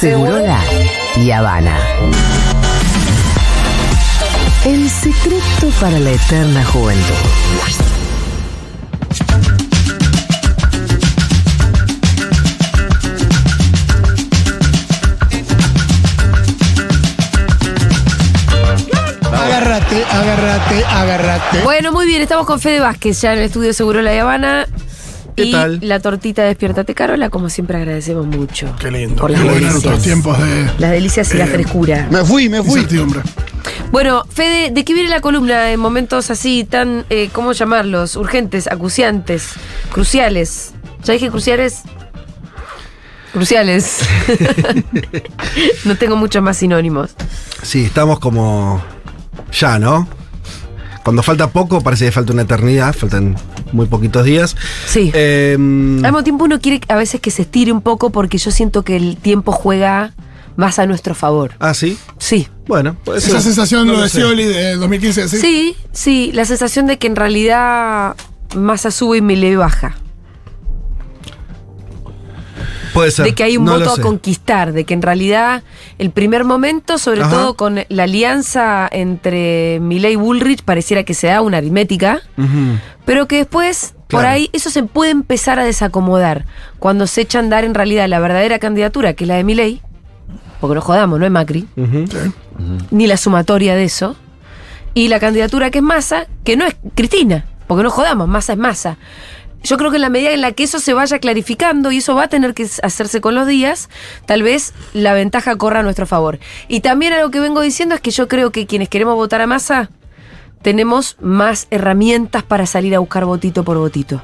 Segurola y Habana. El secreto para la eterna juventud. Agárrate, agárrate, agárrate. Bueno, muy bien, estamos con Fede Vázquez ya en el estudio Seguro La Habana. ¿Qué y tal? la tortita Despiértate Carola, como siempre agradecemos mucho. Qué lindo. Por Qué las delicias. tiempos de Las delicias y la Eh, frescura. Me fui, me fui. incertidumbre. Bueno, Fede, ¿de qué viene la columna en momentos así tan, eh, ¿cómo llamarlos? Urgentes, acuciantes, cruciales. ¿Ya dije cruciales? Cruciales. no tengo muchos más sinónimos. Sí, estamos como. Ya, ¿no? Cuando falta poco, parece que falta una eternidad, faltan muy poquitos días. Sí. Eh, Al mismo tiempo uno quiere a veces que se estire un poco porque yo siento que el tiempo juega más a nuestro favor. ah, sí. Sí. Bueno, puede ser. Esa sensación No lo de. Scioli de 2015, ¿sí? Sí, sí, la sensación de que en realidad Massa sube y Milei baja. Puede ser. De que hay un no voto a conquistar, de que en realidad el primer momento, sobre Ajá. todo con la alianza entre Milei y Bullrich, pareciera que se da una aritmética, pero que después, por ahí, eso se puede empezar a desacomodar. Cuando se echa a andar en realidad la verdadera candidatura, que es la de Milei, porque no jodamos, no es Macri, ni la sumatoria de eso, y la candidatura que es Massa, que no es Cristina, porque no jodamos, Massa es Massa. Yo creo que en la medida en la que eso se vaya clarificando y eso va a tener que hacerse con los días, tal vez la ventaja corra a nuestro favor. Y también algo que vengo diciendo es que yo creo que quienes queremos votar a Massa tenemos más herramientas para salir a buscar votito por votito.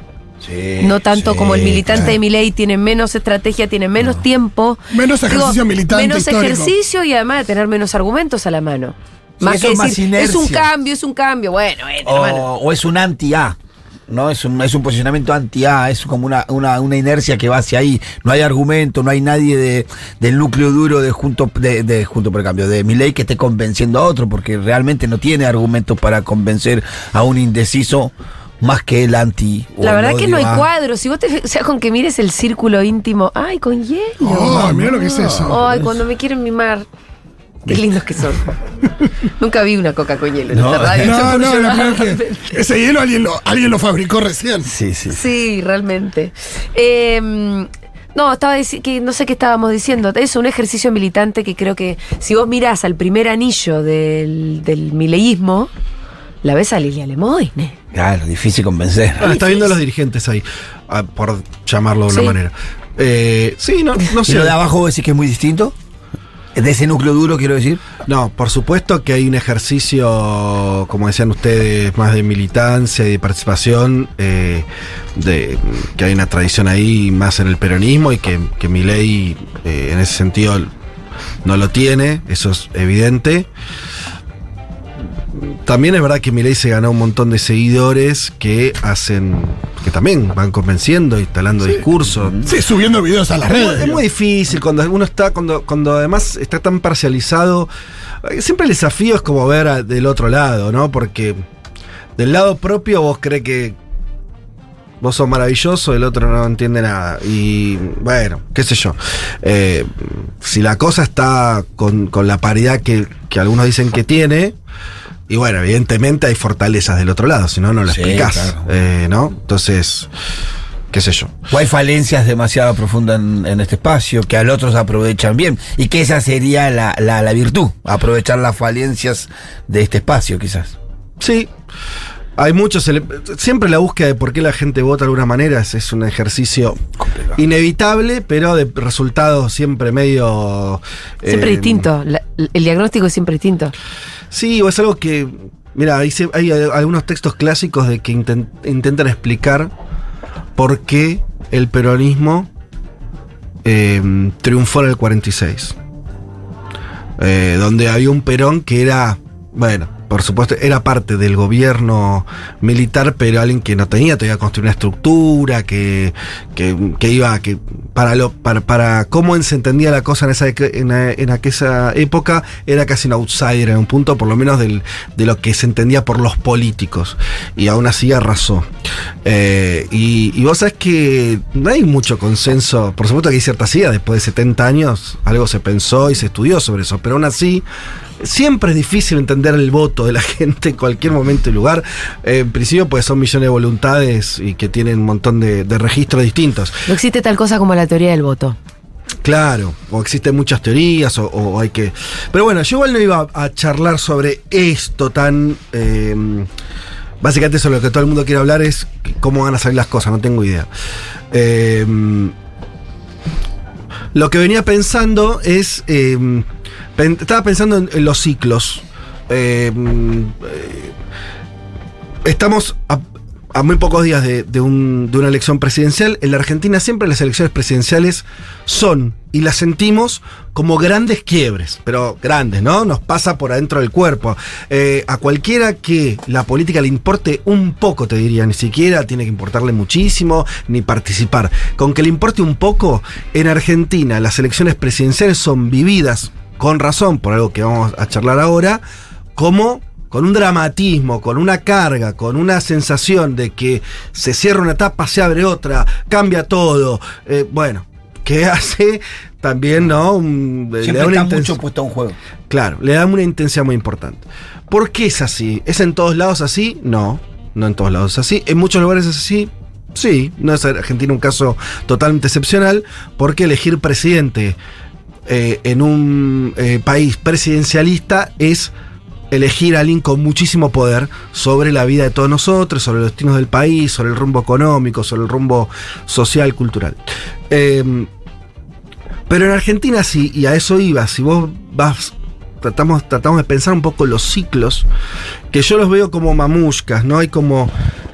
no tanto como el militante de Milei tiene menos estrategia, tiene menos tiempo. Menos ejercicio militante Menos histórico. ejercicio y además de tener menos argumentos a la mano. Sí, Más eso que es más decir, es un cambio, es un cambio. Bueno. O, o es un anti-A. ¿No? Es un, es un posicionamiento anti-A, es como una, una, una inercia que va hacia ahí. No hay argumento, no hay nadie de, del núcleo duro de Junto, de, de Junto por el Cambio, de Milei que esté convenciendo a otro, porque realmente no tiene argumentos para convencer a un indeciso más que el anti. o La el verdad que no hay odio a- cuadros. Si vos te, o sea, con que mires el círculo íntimo. Ay, con hielo. Oh, mira lo que es eso. Ay, cuando me quieren mimar. Qué lindos que son. Nunca vi una coca con hielo en No. esta radio. No, Yo no, la que ese hielo alguien lo, alguien lo fabricó recién. Sí, sí. Sí, realmente. Eh, no, estaba que no sé qué estábamos diciendo. Es un ejercicio militante que creo que si vos mirás al primer anillo del, del mileísmo, la ves a Lilia Lemoyne. Claro, difícil convencer. Ah, está viendo a los dirigentes ahí, ah, por llamarlo de una Sí. manera. Eh, sí, no, no ¿Y sé. lo de abajo vos decís que es muy distinto? De ese núcleo duro, quiero decir. No, por supuesto que hay un ejercicio, como decían ustedes, más de militancia y de participación, eh, de, que hay una tradición ahí más en el peronismo y que, que mi ley en ese sentido no lo tiene, eso es evidente. También es verdad que Milei se ganó un montón de seguidores que hacen, que también van convenciendo, instalando discursos. Sí, subiendo videos a las redes. Es muy difícil cuando uno está, cuando, cuando además está tan parcializado. eh, Siempre el desafío es como ver a- del otro lado, ¿no? Porque del lado propio vos crees que vos sos maravilloso, el otro no entiende nada. Y bueno, qué sé yo. Eh, si la cosa está con, con la paridad que, que algunos dicen que tiene. Y bueno, evidentemente hay fortalezas del otro lado, si no, no lo Sí, explicás. claro. eh, ¿No? Entonces, qué sé yo. O hay falencias demasiado profundas en, en este espacio que al otro se aprovechan bien. Y que esa sería la, la, la virtud, aprovechar las falencias de este espacio, quizás. Sí. Hay muchos. Siempre la búsqueda de por qué la gente vota de alguna manera es, es un ejercicio inevitable, pero de resultados siempre medio. Siempre eh, distinto. La- el diagnóstico es siempre distinto. Sí, o es algo que. Mira, hay, hay algunos textos clásicos de que inten- intentan explicar por qué el peronismo eh, triunfó en el 46. Eh, donde había un Perón que era, bueno, por supuesto, era parte del gobierno militar, pero alguien que no tenía todavía construir una estructura, que, que, iba, que para lo, para, para cómo se entendía la cosa en esa, en, en aquella época, era casi un outsider en un punto, por lo menos del, de lo que se entendía por los políticos. Y aún así arrasó. Eh, y, y vos sabés que no hay mucho consenso, por supuesto que hay ciertas ideas, después de 70 años algo se pensó y se estudió sobre eso, pero aún así siempre es difícil entender el voto de la gente en cualquier momento y lugar. Eh, en principio, pues son millones de voluntades y que tienen un montón de, de registros distintos. No existe tal cosa como la teoría del voto. Claro, o existen muchas teorías, o, o hay que. Pero bueno, yo igual no iba a charlar sobre esto tan. eh, básicamente, sobre lo que todo el mundo quiere hablar es cómo van a salir las cosas, no tengo idea. Eh, lo que venía pensando es. eh, estaba pensando en, los ciclos. Eh, eh, estamos a, muy pocos días de una elección presidencial. En la Argentina siempre las elecciones presidenciales son, y las sentimos, como grandes quiebres, pero grandes, ¿no? Nos pasa por adentro del cuerpo. Eh, a cualquiera que la política le importe un poco, te diría, ni siquiera tiene que importarle muchísimo, ni participar. Con que le importe un poco, en Argentina las elecciones presidenciales son vividas, con razón, por algo que vamos a charlar ahora, como con un dramatismo, con una carga, con una sensación de que se cierra una etapa, se abre otra, cambia todo. Eh, bueno, que hace también, ¿no? Un- le da una está intens- mucho puesto a un juego. Claro, le da una intensidad muy importante. ¿Por qué es así? ¿Es en todos lados así? No, no en todos lados es así. ¿En muchos lugares es así? Sí, no es Argentina un caso totalmente excepcional, porque elegir presidente eh, en un eh, país presidencialista es elegir a alguien con muchísimo poder sobre la vida de todos nosotros, sobre los destinos del país, sobre el rumbo económico, sobre el rumbo social, cultural. Eh, pero en Argentina sí, y a eso iba, si vos vas, tratamos, tratamos de pensar un poco los ciclos, que yo los veo como mamushkas, ¿no? Hay como,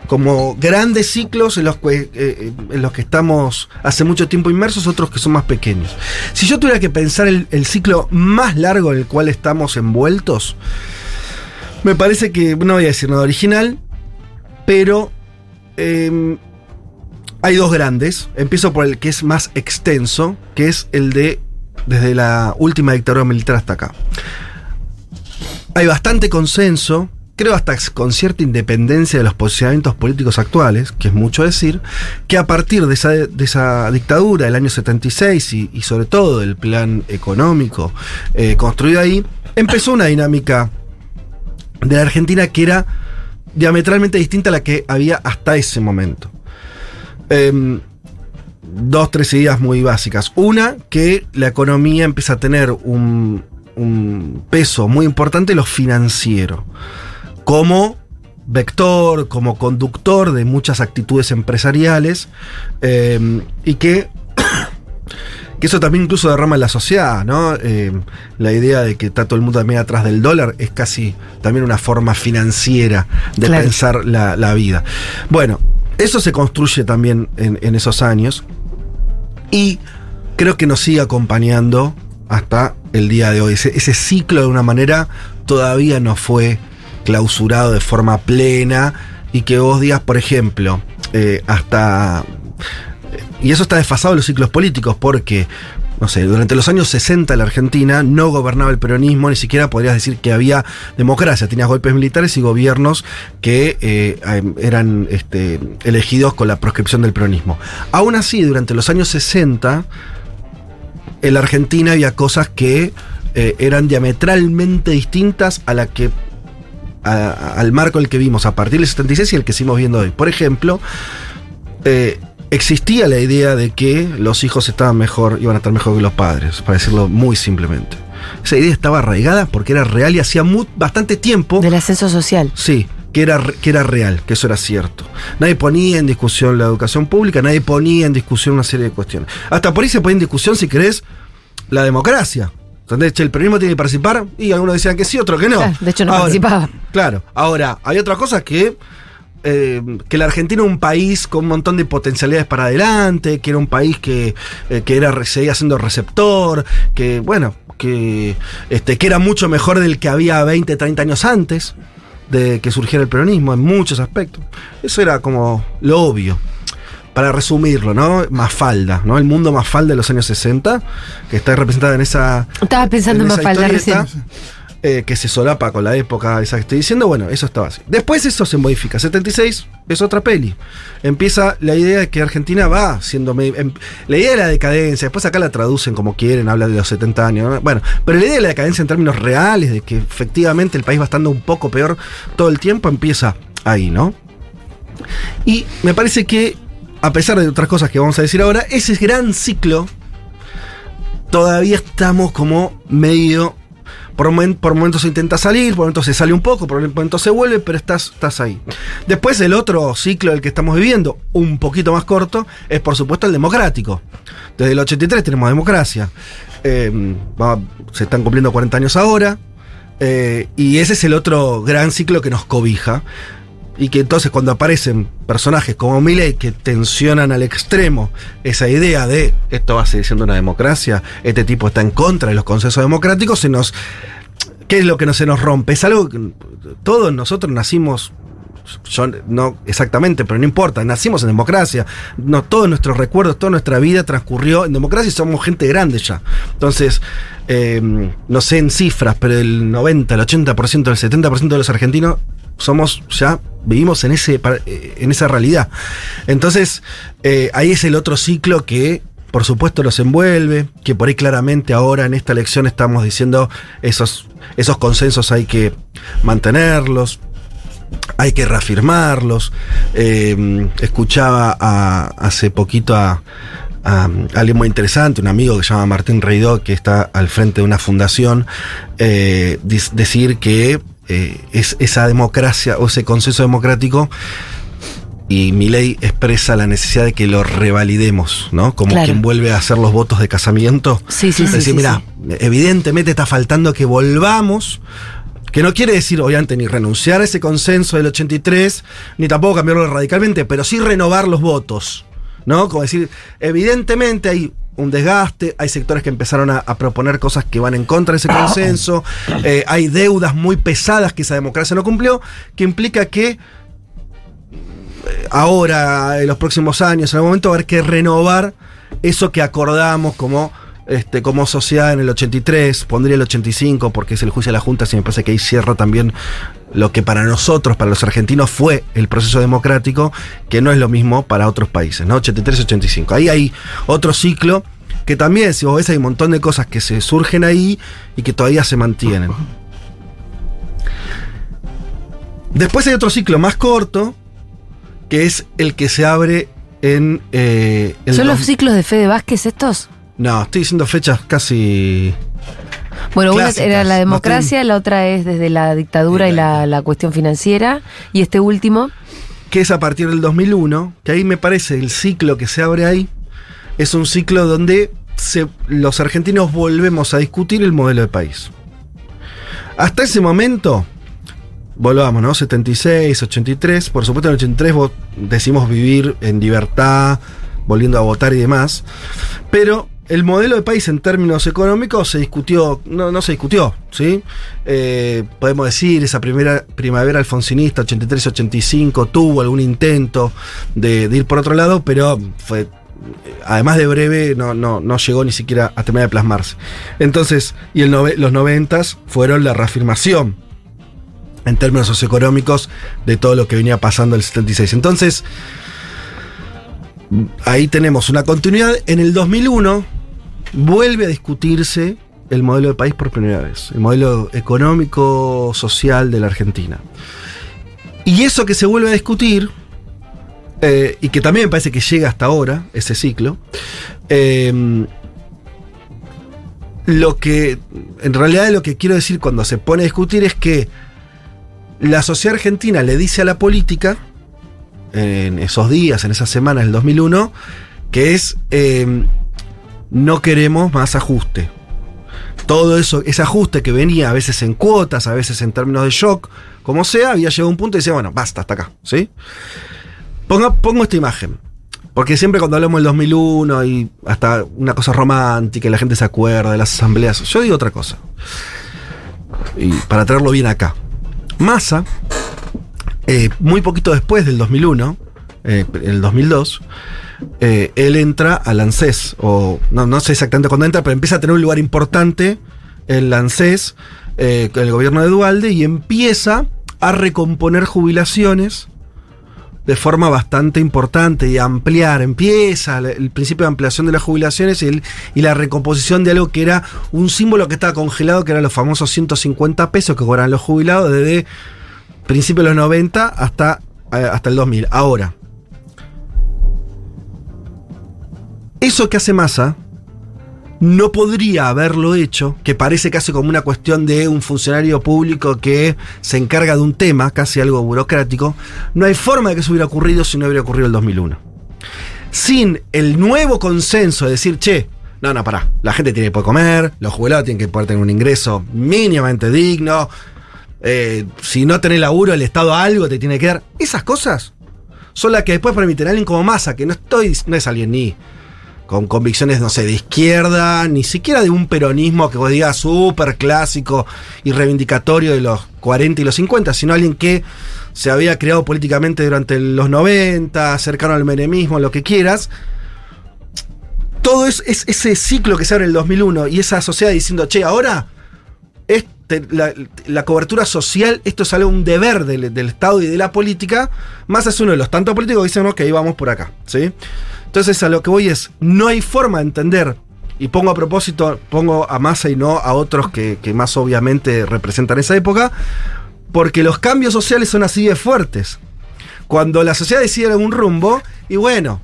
como grandes ciclos en los, que, eh, en los que estamos hace mucho tiempo inmersos, otros que son más pequeños. Si yo tuviera que pensar el, el ciclo más largo en el cual estamos envueltos, me parece que, no voy a decir nada original, pero em, hay dos grandes. Empiezo por el que es más extenso, que es el de desde la última dictadura militar hasta acá. Hay bastante consenso, creo hasta con cierta independencia de los posicionamientos políticos actuales, que es mucho decir, que a partir de esa, dictadura del año 76 y, y sobre todo del plan económico eh, construido ahí, empezó una dinámica de la Argentina que era diametralmente distinta a la que había hasta ese momento. Em, dos, tres ideas muy básicas. Una, que la economía empieza a tener un, un peso muy importante lo financiero. Como vector, como conductor de muchas actitudes empresariales. em, y que que eso también incluso derrama en la sociedad, ¿no? Eh, la idea de que está todo el mundo también atrás del dólar es casi también una forma financiera de Claro. pensar la, la vida. Bueno, eso se construye también en, en esos años y creo que nos sigue acompañando hasta el día de hoy. Ese, ciclo de una manera todavía no fue clausurado de forma plena y que vos digas, por ejemplo, eh, hasta y eso está desfasado en los ciclos políticos porque, no sé, durante los años 60 en la Argentina no gobernaba el peronismo, ni siquiera podrías decir que había democracia. Tenías golpes militares y gobiernos que eh, eran este, elegidos con la proscripción del peronismo. Aún así, durante los años 60, en la Argentina había cosas que eh, eran diametralmente distintas a la que al marco el que vimos a partir del 76 y el que seguimos viendo hoy. Por ejemplo, eh, existía la idea de que los hijos estaban mejor, iban a estar mejor que los padres, para decirlo muy simplemente. Esa idea estaba arraigada porque era real y hacía mu- bastante tiempo. Del ascenso social. Sí, que era, que era real, que eso era cierto. Nadie ponía en discusión la educación pública, nadie ponía en discusión una serie de cuestiones. Hasta por ahí se ponía en discusión, si querés, la democracia. ¿Entendés? El peronismo tiene que participar y algunos decían que sí, otros que no. Claro, de hecho no Ahora, participaba. Claro, ahora, hay otra cosa que. Eh, que la Argentina era un país con un montón de potencialidades para adelante, que era un país que, eh, que era, seguía siendo receptor, que, bueno, que, este, que era mucho mejor del que había 20, 30 años antes de que surgiera el peronismo en muchos aspectos. Eso era como lo obvio. Para resumirlo, ¿no? Mafalda, ¿no? El mundo Mafalda de los años 60, que está representada en esa. Estaba pensando en esa Mafalda recién. Eh, que se solapa con la época esa que estoy diciendo. Bueno, eso estaba así. Después eso se modifica. 76 es otra peli. Empieza la idea de que Argentina va siendo. em- la idea de la decadencia, después acá la traducen como quieren, habla de los 70 años. ¿no? Bueno, pero la idea de la decadencia en términos reales, de que efectivamente el país va estando un poco peor todo el tiempo, empieza ahí, ¿no? Y me parece que, a pesar de otras cosas que vamos a decir ahora, ese gran ciclo todavía estamos como medio. Por, momen- por momentos se intenta salir, por momentos se sale un poco, por momentos se vuelve, pero estás, estás ahí. Después el otro ciclo del que estamos viviendo, un poquito más corto, es por supuesto el democrático. Desde el 83 tenemos democracia. Va- se están cumpliendo 40 años ahora. eh, y ese es el otro gran ciclo que nos cobija. Y que entonces cuando aparecen personajes como Milley que tensionan al extremo esa idea de esto va a seguir siendo una democracia, este tipo está en contra de los consensos democráticos, se nos... ¿Qué es lo que no se nos rompe? Es algo que todos nosotros nacimos, no exactamente, pero no importa, nacimos en democracia, no, todos nuestros recuerdos, toda nuestra vida transcurrió en democracia y somos gente grande ya. Entonces, eh, no sé en cifras, pero el 90, el 80%, el 70% de los argentinos somos ya vivimos en ese eh, en esa realidad. Entonces, eh, ahí es el otro ciclo que por supuesto los envuelve, que por ahí claramente ahora en esta elección estamos diciendo esos, esos consensos hay que mantenerlos, hay que reafirmarlos. Eh, escuchaba a- hace poquito a, a alguien muy interesante, un amigo que se llama Martín Reidó, que está al frente de una fundación, eh, decir que eh, es esa democracia o ese consenso democrático y mi ley expresa la necesidad de que lo revalidemos, ¿no? Como Claro. quien vuelve a hacer los votos de casamiento. Sí, sí, Es sí, decir, sí, mira, evidentemente está faltando que volvamos. Que no quiere decir, obviamente, ni renunciar a ese consenso del 83, ni tampoco cambiarlo radicalmente, pero sí renovar los votos. ¿No? Como decir, evidentemente hay un desgaste, hay sectores que empezaron a, a proponer cosas que van en contra de ese consenso, eh, hay deudas muy pesadas que esa democracia no cumplió, que implica que ahora, en los próximos años, en algún momento va a haber que renovar eso que acordamos como, este, como sociedad en el 83, pondría el 85 porque es el juicio de la Junta, si me parece que ahí cierra también lo que para nosotros, para los argentinos, fue el proceso democrático, que no es lo mismo para otros países, ¿no? 83-85. Ahí hay otro ciclo que también, si vos ves, hay un montón de cosas que se surgen ahí y que todavía se mantienen. Después hay otro ciclo más corto, que es el que se abre en... eh, ¿Son los dos- ciclos de Fede Vázquez estos? No, estoy diciendo fechas casi... Bueno, una era la democracia, la otra es desde la dictadura y la, la cuestión financiera. Y este último, que es a partir del 2001, que ahí me parece el ciclo que se abre ahí, es un ciclo donde se- los argentinos volvemos a discutir el modelo de país. Hasta ese momento, volvamos, ¿no? 76, 83, por supuesto en el 83 vos decimos vivir en libertad, volviendo a votar y demás, pero el modelo de país en términos económicos se discutió, no, no se discutió, ¿sí? Eh, podemos decir, esa primera primavera alfonsinista, 83-85, tuvo algún intento de, ir por otro lado, pero fue, además de breve, no, no, no llegó ni siquiera a terminar de plasmarse. Entonces, y el nove- los noventas fueron la reafirmación en términos socioeconómicos de todo lo que venía pasando en el 76. Entonces, ahí tenemos una continuidad. En el 2001 vuelve a discutirse el modelo de país por primera vez, el modelo económico social de la Argentina. Y eso que se vuelve a discutir, eh, y que también me parece que llega hasta ahora, ese ciclo, eh, lo que, en realidad lo que quiero decir cuando se pone a discutir es que la sociedad argentina le dice a la política, en esos días, en esas semanas del 2001, que es, eh, no queremos más ajuste. Todo eso, ese ajuste que venía a veces en cuotas, a veces en términos de shock, como sea, había llegado a un punto y decía, bueno, basta, hasta acá, ¿sí? Pongo esta imagen. Porque siempre cuando hablamos del 2001 y hasta una cosa romántica y la gente se acuerda de las asambleas, yo digo otra cosa. Y para traerlo bien acá. Massa, eh, muy poquito después del 2001, eh, el 2002, eh, él entra al ANSES, o no, no sé exactamente cuándo entra, pero empieza a tener un lugar importante el ANSES, eh, el gobierno de Dualde, y empieza a recomponer jubilaciones de forma bastante importante y ampliar. Empieza el, el principio de ampliación de las jubilaciones y, el- y la recomposición de algo que era un símbolo que estaba congelado, que eran los famosos 150 pesos que cobran los jubilados desde principios de los 90 hasta, eh, hasta el 2000. Ahora, eso que hace Massa no podría haberlo hecho, que parece casi como una cuestión de un funcionario público que se encarga de un tema, casi algo burocrático, no hay forma de que eso hubiera ocurrido si no hubiera ocurrido el 2001. Sin el nuevo consenso de decir, che, no, no, pará, la gente tiene que poder comer, los jubilados tienen que poder tener un ingreso mínimamente digno, eh, si no tenés laburo, el Estado algo te tiene que dar. Esas cosas son las que después permiten a alguien como Massa, que no estoy, no es alguien ni con convicciones, no sé, de izquierda, ni siquiera de un peronismo que vos digas súper clásico y reivindicatorio de los 40 y los 50, sino alguien que se había creado políticamente durante los 90, cercano al menemismo, lo que quieras. Todo es, es- ese ciclo que se abre en el 2001 y esa sociedad diciendo, che, ahora este, la, cobertura social, esto es algo, un deber del, del Estado y de la política, más es uno de los tantos políticos que dicen, ok, vamos por acá, ¿sí? Entonces a lo que voy es, no hay forma de entender, y pongo a propósito, pongo a Massa y no a otros que, más obviamente representan esa época, porque los cambios sociales son así de fuertes. Cuando la sociedad decide un rumbo, y bueno,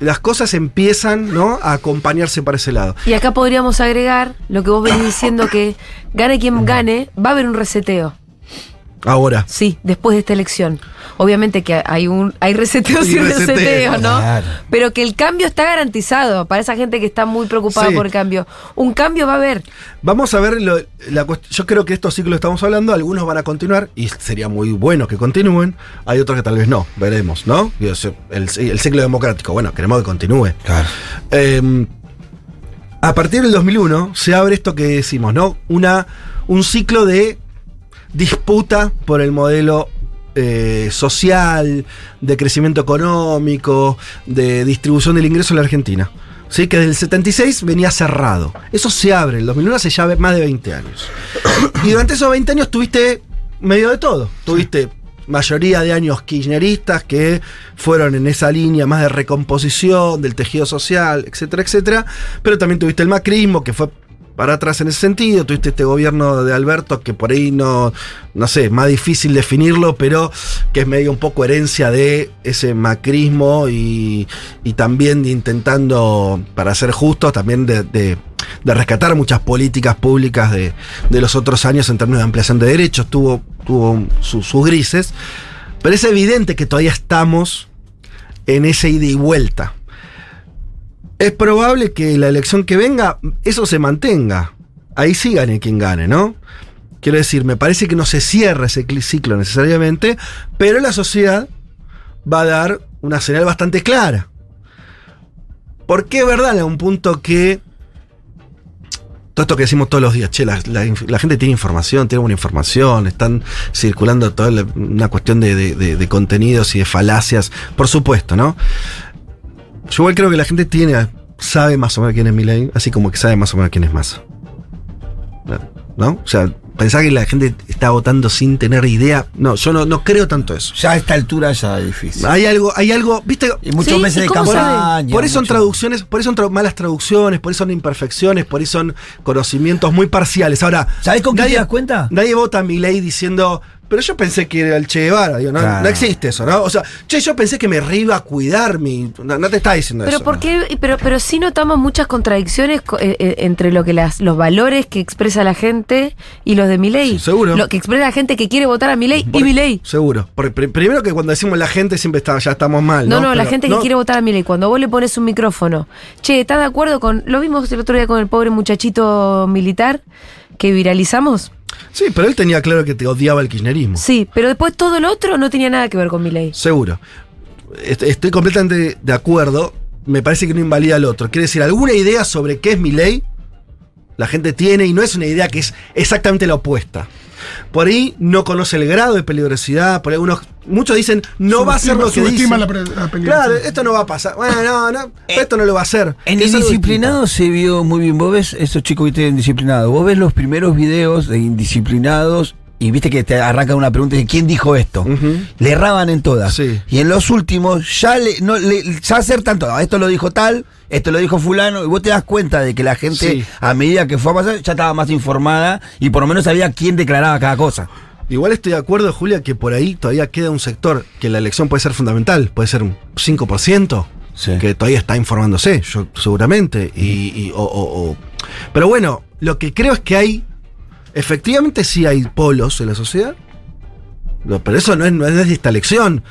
las cosas empiezan ¿no? a acompañarse para ese lado. Y acá podríamos agregar lo que vos venís diciendo que gane quien gane, va a haber un reseteo. Ahora. Sí, después de esta elección. Obviamente que hay un hay reseteos Y y reseteo, reseteos, ¿no? claro. Pero que el cambio está garantizado para esa gente que está muy preocupada Sí. por el cambio. Un cambio va a haber. Vamos a ver, lo- la yo creo que estos ciclos que estamos hablando, algunos van a continuar y sería muy bueno que continúen, hay otros que tal vez no, veremos, ¿no? El, el ciclo democrático, bueno, queremos que continúe. Claro. Eh, a partir del 2001 se abre esto que decimos, ¿no? Una, un ciclo de disputa por el modelo eh, social, de crecimiento económico, de distribución del ingreso en la Argentina. ¿Sí? Que desde el 76 venía cerrado. Eso se abre, el 2001 hace ya más de 20 años. Y durante esos 20 años tuviste medio de todo. Tuviste mayoría de años kirchneristas que fueron en esa línea más de recomposición del tejido social, etcétera, etcétera. Pero también tuviste el macrismo que fue para atrás en ese sentido. Tuviste este gobierno de Alberto que por ahí no, no sé, más difícil definirlo, pero que es medio un poco herencia de ese macrismo y, y también intentando, para ser justos, también de, de- rescatar muchas políticas públicas de, de los otros años en términos de ampliación de derechos. Tuvo, tuvo su- sus grises, pero es evidente que todavía estamos en ese ida y vuelta. Es probable que la elección que venga, eso se mantenga. Ahí sí gane quien gane, ¿no? Quiero decir, me parece que no se cierra ese ciclo necesariamente, pero la sociedad va a dar una señal bastante clara. Porque es verdad en un punto que. Todo esto que decimos todos los días, che, la, gente tiene información, tiene buena información, están circulando toda una cuestión de contenidos y de falacias, por supuesto, ¿no? Yo igual creo que la gente tiene, sabe más o menos quién es Milei, así como que sabe más o menos quién es Massa. ¿No? O sea, pensar que la gente está votando sin tener idea. No, yo no, no creo tanto eso. Ya a esta altura ya es difícil. Hay algo, hay algo, viste, Y muchos Sí, meses ¿y de campaña. por eso son mucho- traducciones, por eso son tra- malas traducciones, por eso son imperfecciones, por eso son conocimientos muy parciales. Ahora, ¿Sabés con qué te das cuenta? Nadie vota a mi ley diciendo, pero yo pensé que era el Che Guevara. Digo, no, Claro. no existe eso, ¿no? O sea, che, yo pensé que me re iba a cuidar mi. No, no te está diciendo Pero eso. ¿por ¿no? Pero, pero sí notamos muchas contradicciones co- eh, eh, entre lo que las, los valores que expresa la gente y los de Milei. Sí, seguro. Lo que expresa la gente que quiere votar a Milei y Por- Milei. Seguro. Porque pr- primero que cuando decimos la gente siempre está, ya estamos mal. No, No, no, la gente no- que quiere votar a Milei, cuando vos le pones un micrófono, che, ¿estás de acuerdo con. Lo vimos el otro día con el pobre muchachito militar que viralizamos? Sí, pero él tenía claro que te odiaba el kirchnerismo. Sí, pero después todo lo otro no tenía nada que ver con Milei. Seguro. est- estoy completamente de acuerdo. Me parece que no invalida al otro. Quiere decir, alguna idea sobre qué es mi ley, la gente tiene y no es una idea que es exactamente la opuesta. Por ahí no conoce el grado de peligrosidad, por ahí algunos, muchos dicen, no va a ser lo que dice. La, la peligrosidad. Claro, esto no va a pasar. Bueno, no, no, esto no lo va a hacer. En Indisciplinado se vio muy bien. Vos ves esos chicos que tienen indisciplinados. Vos ves los primeros videos de indisciplinados y viste que te arranca una pregunta de quién dijo esto. Le erraban en todas. Sí. Y en los últimos ya le, no, le, ya acertan todo. Esto lo dijo tal, esto lo dijo fulano. Y vos te das cuenta de que la gente, Sí. a medida que fue a pasar, ya estaba más informada y por lo menos sabía quién declaraba cada cosa. Igual estoy de acuerdo, Julia, que por ahí todavía queda un sector que la elección puede ser fundamental, puede ser un 5%, Sí. que todavía está informándose, yo seguramente. Y, y- o- o- o- Pero bueno, lo que creo es que hay, efectivamente sí hay polos en la sociedad, pero eso no es, no es de esta elección.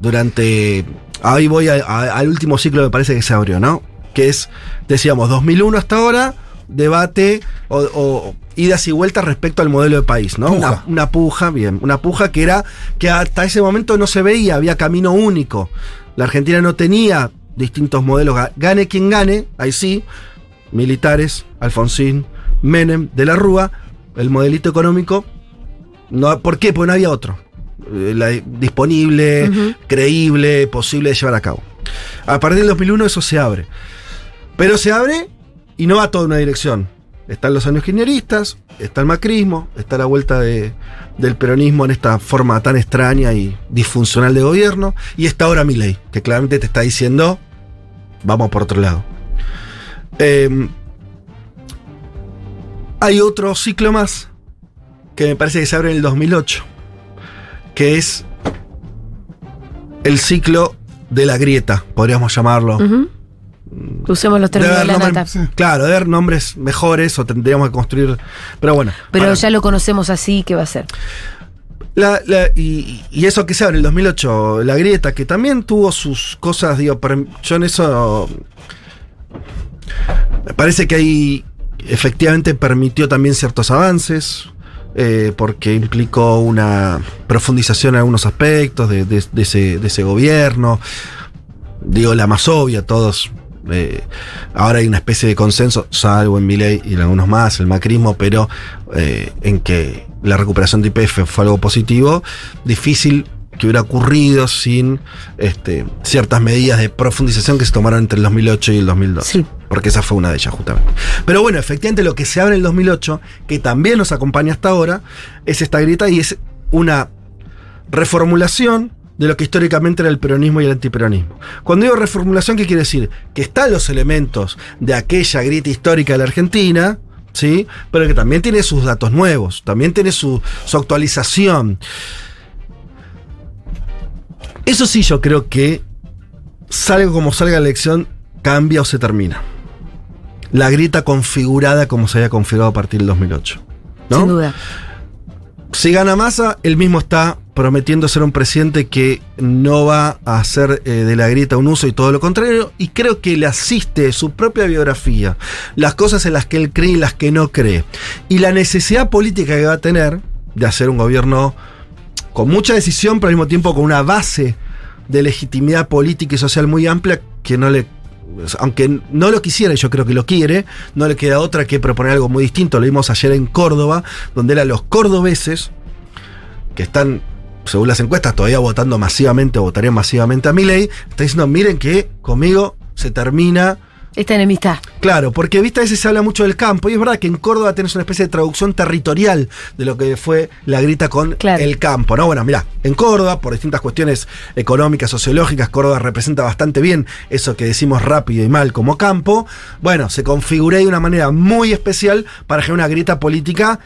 Durante... Ahí voy a- a- al último ciclo que parece que se abrió, ¿no? Que es, decíamos, 2001 hasta ahora, debate o, o idas y vueltas respecto al modelo de país, ¿no? Puja. Una, una puja, bien. Una puja que era que hasta ese momento no se veía, había camino único. La Argentina no tenía distintos modelos. Ga- Gane quien gane, ahí sí. Militares, Alfonsín, Menem, De la Rúa, el modelito económico. No, ¿Por qué? Porque no había otro. Eh, la- disponible, creíble, posible de llevar a cabo. A partir del 2001 eso se abre. Pero se abre y no va toda una dirección. Están los años kirchneristas, está el macrismo, está la vuelta de- del peronismo en esta forma tan extraña y disfuncional de gobierno, y está ahora Milei, que claramente te está diciendo, vamos por otro lado. Eh, hay otro ciclo más que me parece que se abre en el 2008, que es el ciclo de la grieta, podríamos llamarlo. Ujú. Usemos los términos de la nata. nombres- Claro, debe haber nombres mejores o tendríamos que construir. Pero bueno. Pero para- ya lo conocemos así, ¿qué va a ser? la- la- y, y eso que se abre en el 2008, la grieta, que también tuvo sus cosas, digo, yo en eso. Me parece que ahí efectivamente permitió también ciertos avances. eh, porque implicó una profundización en algunos aspectos de, ese, de ese gobierno. Digo, la más obvia, todos. eh, ahora hay una especie de consenso, salvo en Milei y en algunos más, el macrismo, pero eh, en que la recuperación de IPF fue algo positivo, difícil que hubiera ocurrido sin este, ciertas medidas de profundización que se tomaron entre el 2008 y el 2012. Sí. Porque esa fue una de ellas, justamente. Pero bueno, efectivamente lo que se abre en el 2008, que también nos acompaña hasta ahora, es esta grieta y es una reformulación de lo que históricamente era el peronismo y el antiperonismo. Cuando digo reformulación, ¿qué quiere decir? Que están los elementos de aquella grieta histórica de la Argentina, ¿sí? Pero que también tiene sus datos nuevos, también tiene su, su actualización. Eso sí, yo creo que salga como salga la elección, cambia o se termina. La grieta configurada como se había configurado a partir del 2008. ¿no? Sin duda. Si gana Massa, él mismo está prometiendo ser un presidente que no va a hacer eh, de la grieta un uso y todo lo contrario, y creo que le asiste su propia biografía, las cosas en las que él cree y las que no cree, y la necesidad política que va a tener de hacer un gobierno con mucha decisión, pero al mismo tiempo con una base de legitimidad política y social muy amplia que no le aunque no lo quisiera, yo creo que lo quiere, no le queda otra que proponer algo muy distinto. Lo vimos ayer en Córdoba, donde eran los cordobeses, que están, según las encuestas, todavía votando masivamente, votarían masivamente a Milei, está diciendo, miren que conmigo se termina Esta enemistad. Claro, porque viste a veces se habla mucho del campo y es verdad que en Córdoba tenés una especie de traducción territorial de lo que fue la grita con Claro. el campo, ¿no? Bueno, mira, en Córdoba, por distintas cuestiones económicas, sociológicas, Córdoba representa bastante bien eso que decimos rápido y mal como campo. Bueno, se configuró de una manera muy especial para generar una grita política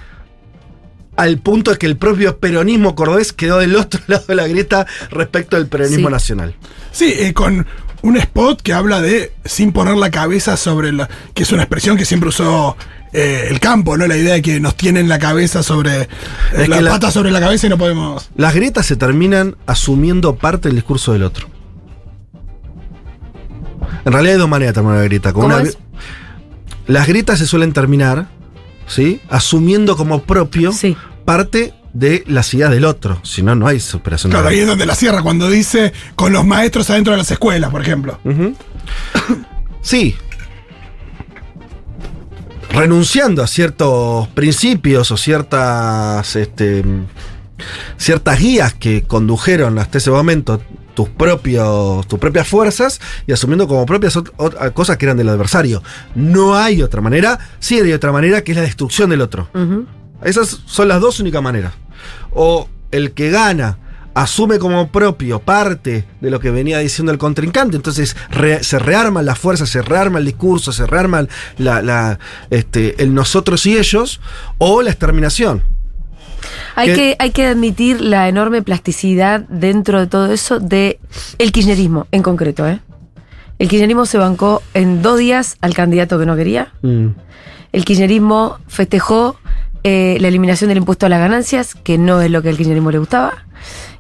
al punto de que el propio peronismo cordobés quedó del otro lado de la grieta respecto del peronismo Sí. nacional. Sí, eh, con un spot que habla de sin poner la cabeza sobre la. que es una expresión que siempre usó eh, el campo, ¿no? La idea de que nos tienen la cabeza sobre. eh, Es la que la- pata sobre la cabeza y no podemos. Las grietas se terminan asumiendo parte del discurso del otro. En realidad hay dos maneras de terminar la grieta. Con ¿Cómo una es? gri- Las grietas se suelen terminar, ¿sí? Asumiendo como propio Sí. parte de las ideas del otro. Si no, no hay superación. Claro, de ahí es donde la cierra, cuando dice con los maestros adentro de las escuelas, por ejemplo. Sí. Renunciando a ciertos principios o ciertas, este, ciertas guías que condujeron hasta ese momento tus, propios, tus propias fuerzas y asumiendo como propias cosas que eran del adversario. No hay otra manera, sí hay otra manera que es la destrucción del otro. Esas son las dos únicas maneras. O el que gana asume como propio parte de lo que venía diciendo el contrincante, entonces re- se rearman las fuerzas, se rearma el discurso, se rearma la, la, este, el nosotros y ellos, o la exterminación. Hay Que- que, hay que admitir la enorme plasticidad dentro de todo eso de el kirchnerismo en concreto. ¿eh? El kirchnerismo se bancó en dos días al candidato que no quería. El kirchnerismo festejó eh, la eliminación del impuesto a las ganancias, que no es lo que al kirchnerismo le gustaba.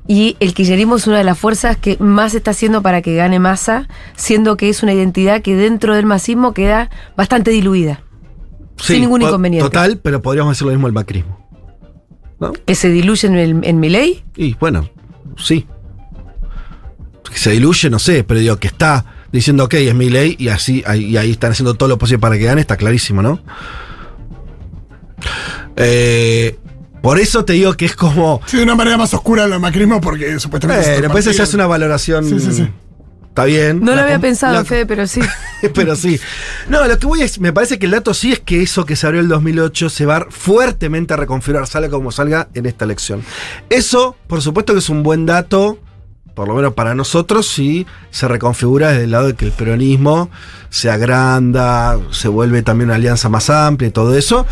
Y el kirchnerismo es una de las fuerzas que más está haciendo para que gane masa, siendo que es una identidad que dentro del masismo queda bastante diluida. Sin ningún inconveniente. Total, pero podríamos decir lo mismo del macrismo. ¿No? Que se diluye en, el- en mi ley. Y bueno, sí. Que se diluye, no sé, pero digo que está diciendo, ok, es mi ley y así y ahí están haciendo todo lo posible para que gane, está clarísimo, ¿no? Eh, por eso te digo que es como. Sí, de una manera más oscura lo macrismo porque supuestamente. Eh, es después se partido. hace una valoración. Sí, sí, sí. Está bien. No lo La había pensado, la- Fede, pero sí. pero sí. No, lo que voy es, me parece que el dato sí es que eso que se abrió el 2008 se va fuertemente a reconfigurar, salga como salga en esta elección. Eso, por supuesto que es un buen dato, por lo menos para nosotros, si se reconfigura desde el lado de que el peronismo se agranda, se vuelve también una alianza más amplia y todo eso.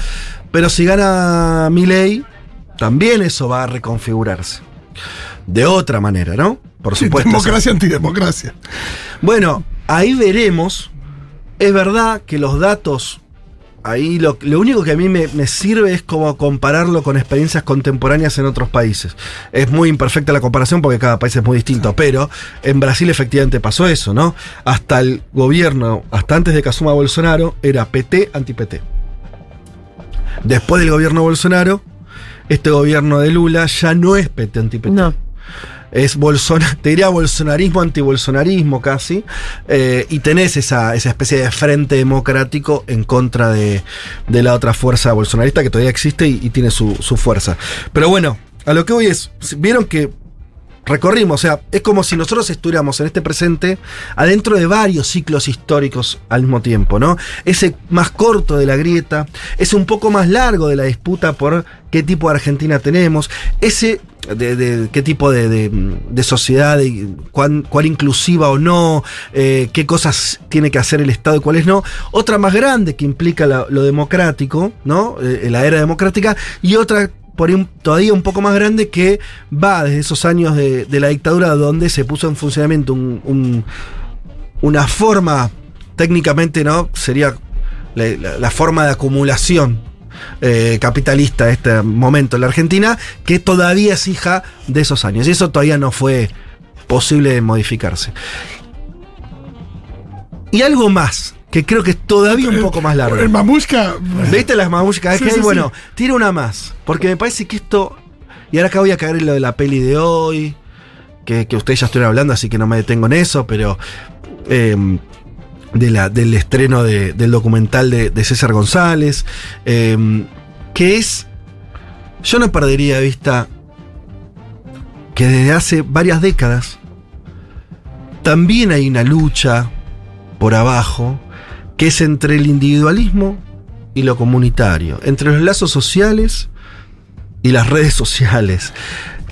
Pero si gana Milei, también eso va a reconfigurarse. De otra manera, ¿no? Por supuesto. democracia antidemocracia. Bueno, ahí veremos. Es verdad que los datos, ahí lo, lo único que a mí me, me sirve es como compararlo con experiencias contemporáneas en otros países. Es muy imperfecta la comparación porque cada país es muy distinto, pero en Brasil efectivamente pasó eso, ¿no? Hasta el gobierno, hasta antes de Casuma Bolsonaro, era PT anti-PT. Después del gobierno Bolsonaro, este gobierno de Lula ya no es PT anti-PT No. es Bolsonaro, te diría bolsonarismo, antibolsonarismo casi, eh, y tenés esa, esa especie de frente democrático en contra de, de la otra fuerza bolsonarista que todavía existe y, y tiene su, su fuerza. Pero bueno, a lo que voy es, vieron que recorrimos, o sea, es como si nosotros estuviéramos en este presente adentro de varios ciclos históricos al mismo tiempo, ¿no? Ese más corto de la grieta, ese un poco más largo de la disputa por qué tipo de Argentina tenemos, ese de, qué tipo de, de- sociedad, cuán, cuál inclusiva o no, eh, qué cosas tiene que hacer el Estado y cuáles no. Otra más grande que implica lo democrático, ¿no? Eh, la era democrática, y otra por un- todavía un poco más grande que va desde esos años de, de la dictadura donde se puso en funcionamiento un- un- una forma, técnicamente, ¿no? Sería la forma de acumulación eh, capitalista de este momento en la Argentina, que todavía es hija de esos años. Y eso todavía no fue posible de modificarse. Y algo más, que creo que es todavía un poco más largo. El mamushka. ¿Viste las mamushkas Sí, que hay? sí, Bueno, sí. tira una más. Porque me parece que esto. Y ahora acá voy a caer en lo de la peli de hoy. Que, que ustedes ya estuvieron hablando, así que no me detengo en eso, pero. eh, de la, del estreno de- del documental de, de César González. eh, que es. Yo no perdería de vista que desde hace varias décadas también hay una lucha por abajo que es entre el individualismo y lo comunitario, entre los lazos sociales y las redes sociales.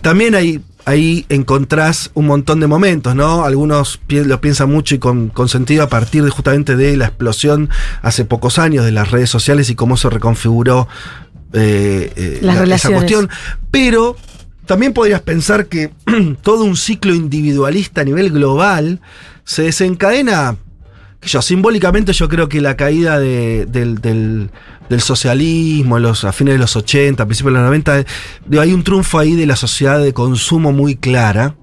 También hay, ahí encontrás un montón de momentos, ¿no? Algunos lo piensan mucho y con, con sentido a partir de justamente de la explosión hace pocos años de las redes sociales y cómo se reconfiguró eh, eh, Las esa relaciones. cuestión. Pero también podrías pensar que todo un ciclo individualista a nivel global se desencadena yo, simbólicamente yo creo que la caída de- del, socialismo a fines de los 80, a principios de los 90, eh, digo, hay un triunfo ahí de la sociedad de consumo muy clara.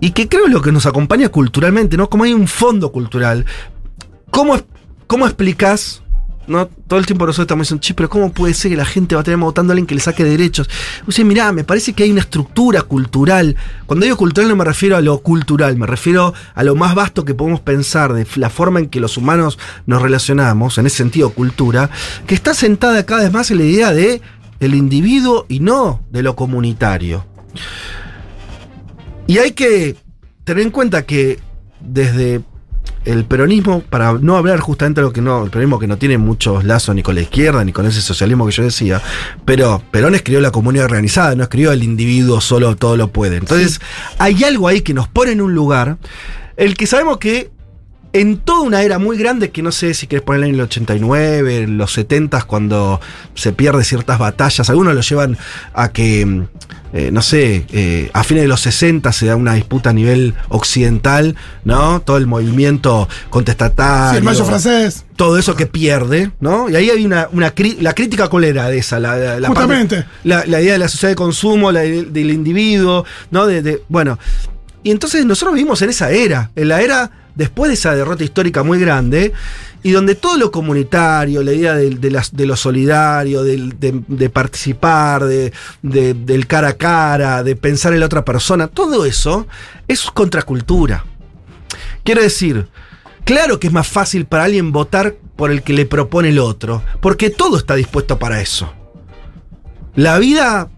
Y que creo es lo que nos acompaña culturalmente, ¿no? Como hay un fondo cultural. ¿Cómo, cómo explicás ¿no? Todo el tiempo nosotros estamos diciendo, che, pero ¿cómo puede ser que la gente va a tener votando a alguien que le saque derechos? O sea, mirá, me parece que hay una estructura cultural. Cuando digo cultural no me refiero a lo cultural, me refiero a lo más vasto que podemos pensar, de la forma en que los humanos nos relacionamos, en ese sentido cultura, que está sentada cada vez más en la idea de el individuo y no de lo comunitario. Y hay que tener en cuenta que desde el peronismo, para no hablar justamente de lo que no, el peronismo que no tiene muchos lazos ni con la izquierda ni con ese socialismo que yo decía, pero Perón escribió la comunidad organizada, no escribió el individuo solo todo lo puede. Entonces, hay algo ahí que nos pone en un lugar, el que sabemos que en toda una era muy grande, que no sé si quieres ponerla en el 89, en los 70, cuando se pierden ciertas batallas, algunos lo llevan a que, eh, no sé, eh, a fines de los 60 se da una disputa a nivel occidental, ¿no? Todo el movimiento contestatario. Sí, el mayo francés. Todo eso que pierde, ¿no? Y ahí hay una, una la crítica colera de esa, la, Justamente. la, la idea de la sociedad de consumo, la del individuo, ¿no? De, de- bueno, y entonces nosotros vivimos en esa era, en la era después de esa derrota histórica muy grande, y donde todo lo comunitario, la idea de, de lo solidario, de, de participar, de, de- del cara a cara, de pensar en la otra persona, todo eso es contracultura. Quiero decir, claro que es más fácil para alguien votar por el que le propone el otro, porque todo está dispuesto para eso. La vida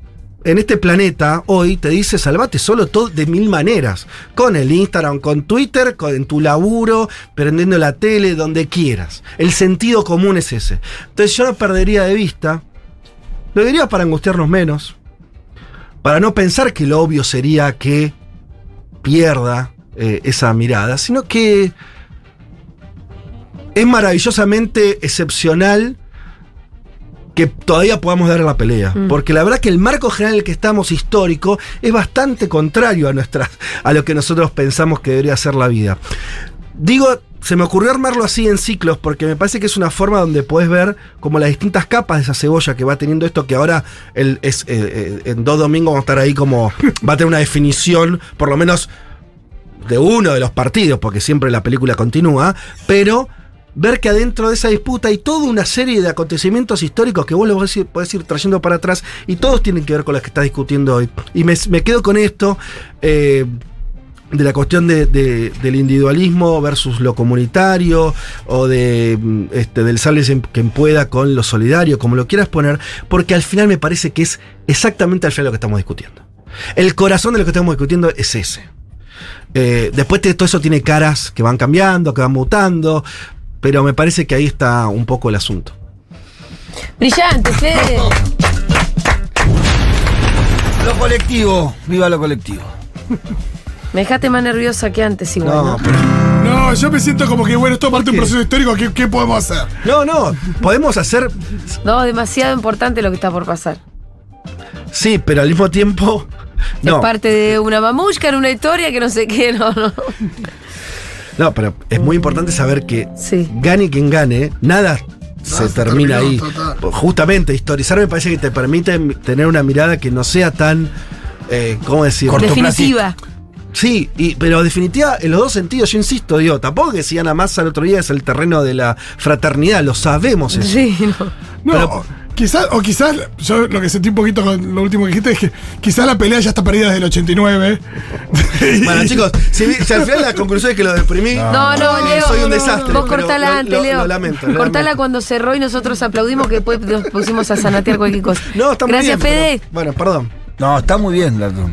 en este planeta hoy te dice salvate solo todo de mil maneras. Con el Instagram, con Twitter, con en tu laburo, prendiendo la tele, donde quieras. El sentido común es ese. Entonces yo no perdería de vista. Lo diría para angustiarnos menos. Para no pensar que lo obvio sería que pierda eh, esa mirada, sino que es maravillosamente excepcional que todavía podamos dar la pelea. Porque la verdad que el marco general en el que estamos histórico es bastante contrario a, nuestra, a lo que nosotros pensamos que debería ser la vida. Digo, se me ocurrió armarlo así en ciclos porque me parece que es una forma donde puedes ver como las distintas capas de esa cebolla que va teniendo esto que ahora el, es, eh, eh, en dos domingos vamos a estar ahí como va a tener una definición por lo menos de uno de los partidos porque siempre la película continúa pero ver que adentro de esa disputa hay toda una serie de acontecimientos históricos que vos los podés ir, trayendo para atrás y todos tienen que ver con las que estás discutiendo hoy y me, quedo con esto eh, de la cuestión de, de- del individualismo versus lo comunitario o de mm, este, del sálvese quien pueda con lo solidario, como lo quieras poner, porque al final me parece que es exactamente al final lo que estamos discutiendo. El corazón de lo que estamos discutiendo es ese. Eh, después de todo eso tiene caras que van cambiando, que van mutando, pero me parece que ahí está un poco el asunto. Brillante, Fede. Lo colectivo, viva lo colectivo. Me dejaste más nerviosa que antes igual, ¿no? No, pero- No, yo me siento como que, bueno, esto es parte de un proceso histórico. ¿Qué, qué podemos hacer? no, no, podemos hacer, No, demasiado importante lo que está por pasar. sí, pero al mismo tiempo, no. Es parte de una mamushka en una historia que no sé qué, no, no. No, pero es muy importante saber que Sí. gane quien gane, nada se se termina ahí. total. Justamente, historizar me parece que te permite tener una mirada que no sea tan. eh, ¿Cómo decir? Definitiva. Sí, y, pero definitiva en los dos sentidos, yo insisto, digo, tampoco que si Ana Massa el otro día es el terreno de la fraternidad, lo sabemos eso. Sí, no. No, quizás, o quizás, yo lo que sentí un poquito con lo último que dijiste es que quizás la pelea ya está perdida desde el 89. Bueno, chicos, si, si al final la conclusión es que lo deprimí. No, no, Leo. Soy un desastre. Vos cortala antes, lo- Leo. Lo lamento. lo cortala lamento. cuando cerró y nosotros aplaudimos que después nos pusimos a sanatear cualquier cosa. No, está muy Gracias, bien, pero- Fede. bueno, perdón. No, está muy bien, Latón.